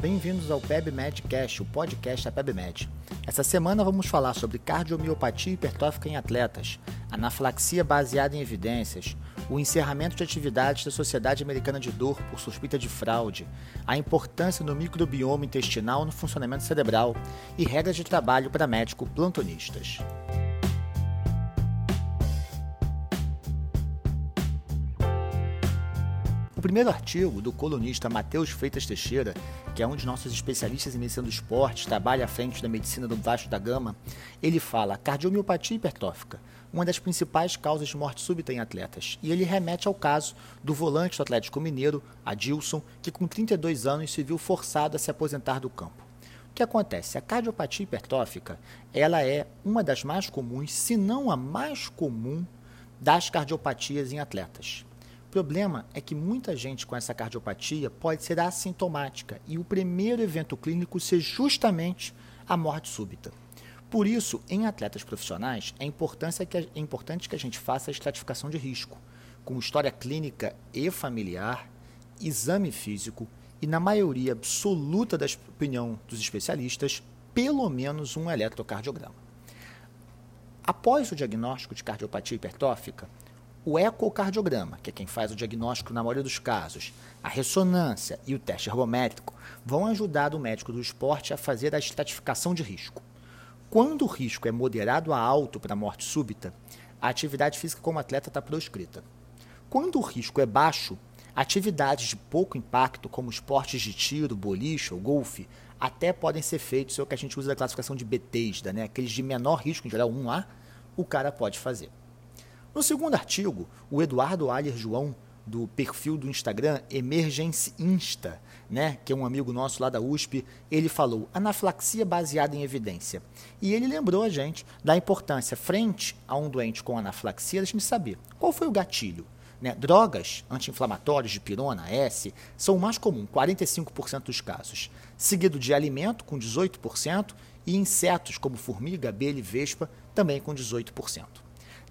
Bem-vindos ao PebMed Cast, o podcast da PebMed. Essa semana vamos falar sobre cardiomiopatia hipertrófica em atletas, anafilaxia baseada em evidências, o encerramento de atividades da Sociedade Americana de Dor por suspeita de fraude, a importância do microbioma intestinal no funcionamento cerebral e regras de trabalho para médicos plantonistas. Primeiro artigo do colunista Matheus Freitas Teixeira, que é um dos nossos especialistas em medicina do esporte, trabalha à frente da medicina do Vasco da Gama, ele fala cardiomiopatia hipertrófica, uma das principais causas de morte súbita em atletas. E ele remete ao caso do volante do Atlético Mineiro, Adilson, que com 32 anos se viu forçado a se aposentar do campo. O que acontece? A cardiopatia hipertrófica, ela é uma das mais comuns, se não a mais comum, das cardiopatias em atletas. O problema é que muita gente com essa cardiopatia pode ser assintomática e o primeiro evento clínico ser justamente a morte súbita. Por isso, em atletas profissionais, é, é importante que a gente faça a estratificação de risco, com história clínica e familiar, exame físico e, na maioria absoluta da opinião dos especialistas, pelo menos um eletrocardiograma. Após o diagnóstico de cardiopatia hipertrófica, o ecocardiograma, que é quem faz o diagnóstico na maioria dos casos, a ressonância e o teste ergométrico vão ajudar o médico do esporte a fazer a estratificação de risco. Quando o risco é moderado a alto para morte súbita, a atividade física como atleta está proscrita. Quando o risco é baixo, atividades de pouco impacto, como esportes de tiro, boliche ou golfe, até podem ser feitos, é o que a gente usa da classificação de Bethesda, né? aqueles de menor risco, em geral 1A, o cara pode fazer. No segundo artigo, o Eduardo Aller João, do perfil do Instagram Emergence Insta, né, que é um amigo nosso lá da USP, ele falou anafilaxia baseada em evidência. E ele lembrou a gente da importância, frente a um doente com anafilaxia, da gente saber qual foi o gatilho. Né? Drogas anti-inflamatórias de pirona, S, são o mais comum, 45% dos casos, seguido de alimento, com 18%, e insetos como formiga, abelha e vespa, também com 18%.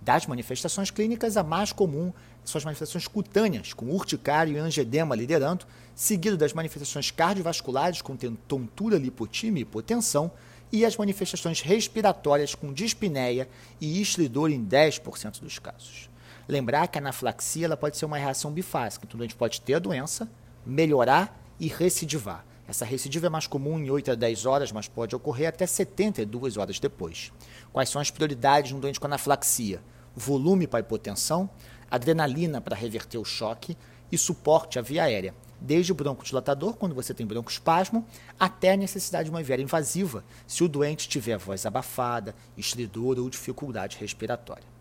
Das manifestações clínicas, a mais comum são as manifestações cutâneas, com urticária e angedema liderando, seguido das manifestações cardiovasculares, com tontura, lipotímia e hipotensão, e as manifestações respiratórias, com dispneia e estridor em 10% dos casos. Lembrar que a anafilaxia ela pode ser uma reação bifásica, então a gente pode ter a doença, melhorar e recidivar. Essa recidiva é mais comum em 8 a 10 horas, mas pode ocorrer até 72 horas depois. Quais são as prioridades no doente com anafilaxia? Volume para hipotensão, adrenalina para reverter o choque e suporte à via aérea, desde o broncodilatador, quando você tem broncoespasmo, até a necessidade de uma via invasiva, se o doente tiver voz abafada, estridor ou dificuldade respiratória.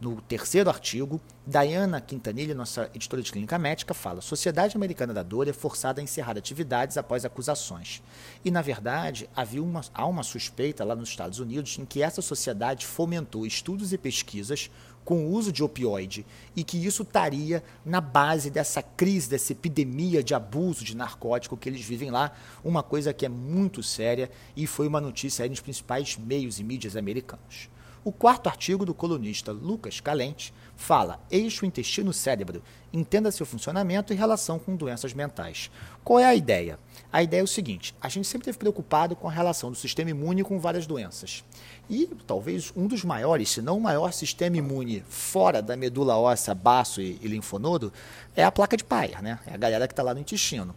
No terceiro artigo, Diana Quintanilha, nossa editora de clínica médica, fala: Sociedade Americana da Dor é forçada a encerrar atividades após acusações. E, na verdade, havia uma, há uma suspeita lá nos Estados Unidos em que essa sociedade fomentou estudos e pesquisas com o uso de opioide e que isso estaria na base dessa crise, dessa epidemia de abuso de narcótico que eles vivem lá, uma coisa que é muito séria e foi uma notícia aí nos principais meios e mídias americanos. O quarto artigo do colunista Lucas Calente fala eixo intestino-cérebro, entenda seu funcionamento em relação com doenças mentais. Qual é a ideia? A ideia é o seguinte: a gente sempre esteve preocupado com a relação do sistema imune com várias doenças. E talvez um dos maiores, se não o maior sistema imune fora da medula óssea, baço e, e linfonodo, é a placa de Peyer, né? É a galera que está lá no intestino.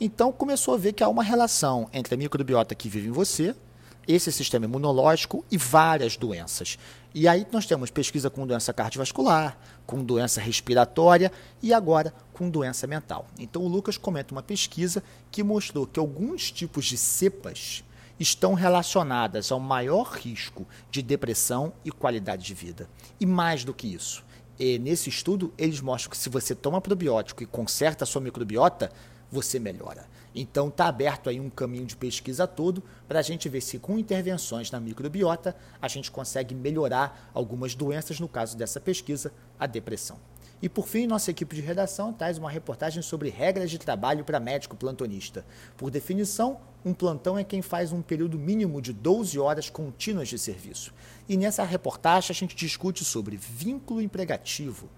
Então começou a ver que há uma relação entre a microbiota que vive em você esse sistema imunológico e várias doenças. E aí nós temos pesquisa com doença cardiovascular, com doença respiratória e agora com doença mental. Então o Lucas comenta uma pesquisa que mostrou que alguns tipos de cepas estão relacionadas ao maior risco de depressão e qualidade de vida. E mais do que isso, nesse estudo eles mostram que se você toma probiótico e conserta a sua microbiota, você melhora. Então está aberto aí um caminho de pesquisa todo para a gente ver se com intervenções na microbiota a gente consegue melhorar algumas doenças, no caso dessa pesquisa, a depressão. E por fim, nossa equipe de redação traz uma reportagem sobre regras de trabalho para médico plantonista. Por definição, um plantão é quem faz um período mínimo de 12 horas contínuas de serviço. E nessa reportagem a gente discute sobre vínculo empregativo,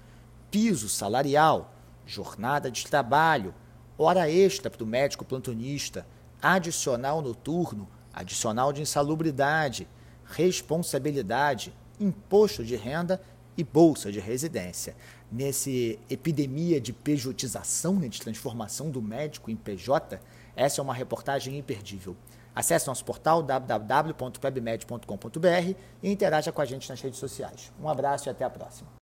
piso salarial, jornada de trabalho, hora extra para o médico plantonista, adicional noturno, adicional de insalubridade, responsabilidade, imposto de renda e bolsa de residência. Nesse epidemia de pejotização, né, de transformação do médico em PJ, essa é uma reportagem imperdível. Acesse nosso portal www.webmed.com.br e interaja com a gente nas redes sociais. Um abraço e até a próxima.